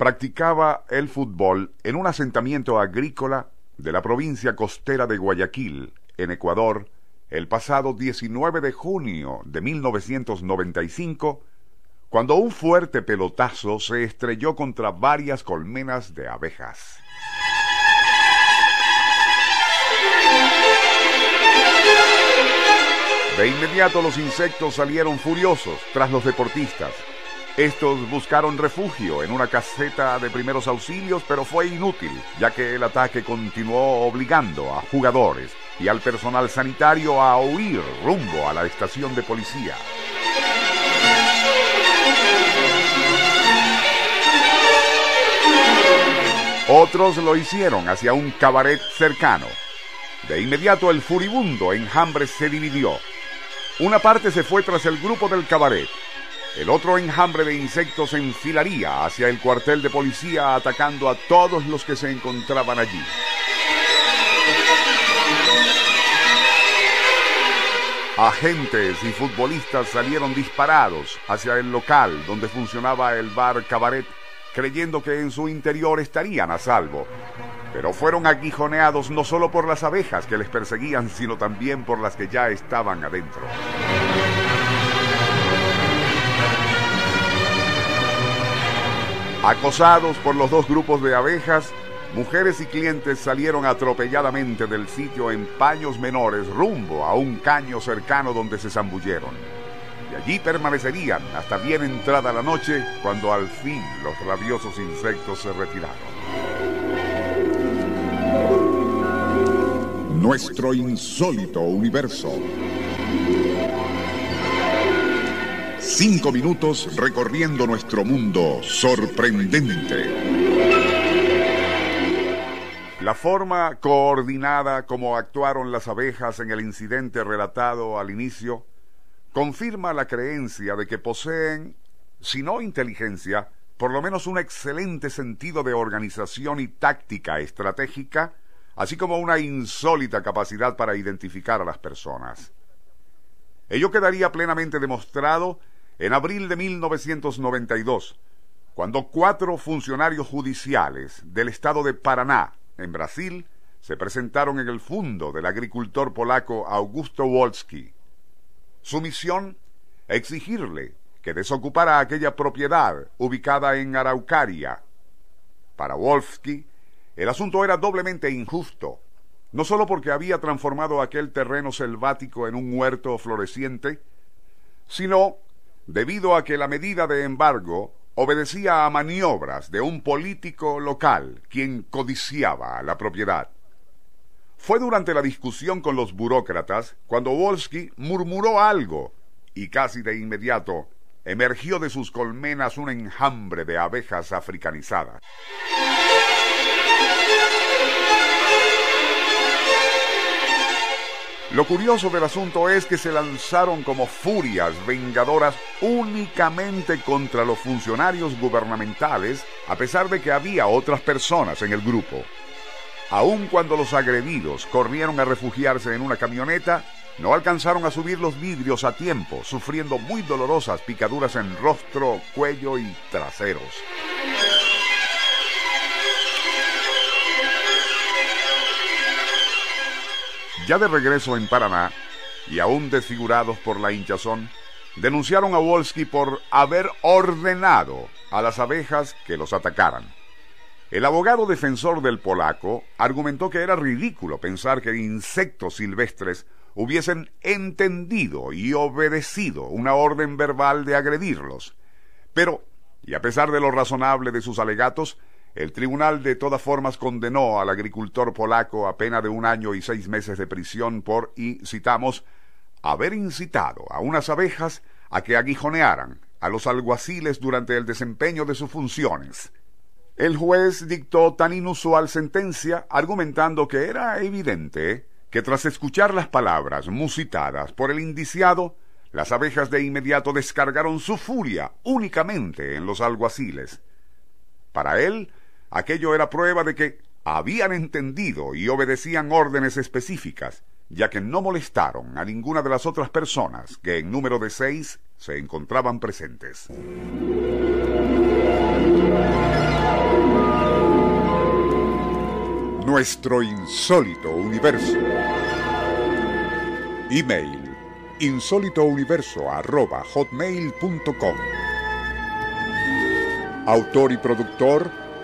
practicaba el fútbol en un asentamiento agrícola de la provincia costera de Guayaquil, en Ecuador, el pasado 19 de junio de 1995, cuando un fuerte pelotazo se estrelló contra varias colmenas de abejas. De inmediato los insectos salieron furiosos tras los deportistas. Estos buscaron refugio en una caseta de primeros auxilios, pero fue inútil, ya que el ataque continuó obligando a jugadores y al personal sanitario a huir rumbo a la estación de policía. Otros lo hicieron hacia un cabaret cercano. De inmediato el furibundo enjambre se dividió. Una parte se fue tras el grupo del cabaret. El otro enjambre de insectos enfilaría hacia el cuartel de policía atacando a todos los que se encontraban allí. Agentes y futbolistas salieron disparados hacia el local donde funcionaba el bar Cabaret, creyendo que en su interior estarían a salvo. Pero fueron aguijoneados no solo por las abejas que les perseguían, sino también por las que ya estaban adentro. Acosados por los dos grupos de abejas, mujeres y clientes salieron atropelladamente del sitio en paños menores rumbo a un caño cercano donde se zambulleron. Y allí permanecerían hasta bien entrada la noche, cuando al fin los rabiosos insectos se retiraron. Nuestro insólito universo. Cinco minutos recorriendo nuestro mundo sorprendente. La forma coordinada como actuaron las abejas en el incidente relatado al inicio confirma la creencia de que poseen, si no inteligencia, por lo menos un excelente sentido de organización y táctica estratégica, así como una insólita capacidad para identificar a las personas. Ello quedaría plenamente demostrado en abril de 1992, cuando cuatro funcionarios judiciales del estado de Paraná, en Brasil, se presentaron en el fondo del agricultor polaco Augusto Wolski. Su misión, exigirle que desocupara aquella propiedad ubicada en Araucaria. Para Wolski, el asunto era doblemente injusto, no sólo porque había transformado aquel terreno selvático en un huerto floreciente, sino debido a que la medida de embargo obedecía a maniobras de un político local quien codiciaba la propiedad. Fue durante la discusión con los burócratas cuando Wolski murmuró algo y casi de inmediato emergió de sus colmenas un enjambre de abejas africanizadas. Lo curioso del asunto es que se lanzaron como furias vengadoras únicamente contra los funcionarios gubernamentales, a pesar de que había otras personas en el grupo. Aun cuando los agredidos corrieron a refugiarse en una camioneta, no alcanzaron a subir los vidrios a tiempo, sufriendo muy dolorosas picaduras en rostro, cuello y traseros. Ya de regreso en Paraná, y aún desfigurados por la hinchazón, denunciaron a Wolski por haber ordenado a las abejas que los atacaran. El abogado defensor del polaco argumentó que era ridículo pensar que insectos silvestres hubiesen entendido y obedecido una orden verbal de agredirlos. Pero, y a pesar de lo razonable de sus alegatos, el tribunal de todas formas condenó al agricultor polaco a pena de un año y seis meses de prisión por, y citamos, haber incitado a unas abejas a que aguijonearan a los alguaciles durante el desempeño de sus funciones. El juez dictó tan inusual sentencia argumentando que era evidente que tras escuchar las palabras musitadas por el indiciado, las abejas de inmediato descargaron su furia únicamente en los alguaciles. Para él, aquello era prueba de que habían entendido y obedecían órdenes específicas, ya que no molestaron a ninguna de las otras personas que en número de seis se encontraban presentes. Nuestro insólito universo. Email insólitouniverso.hotmail.com Autor y productor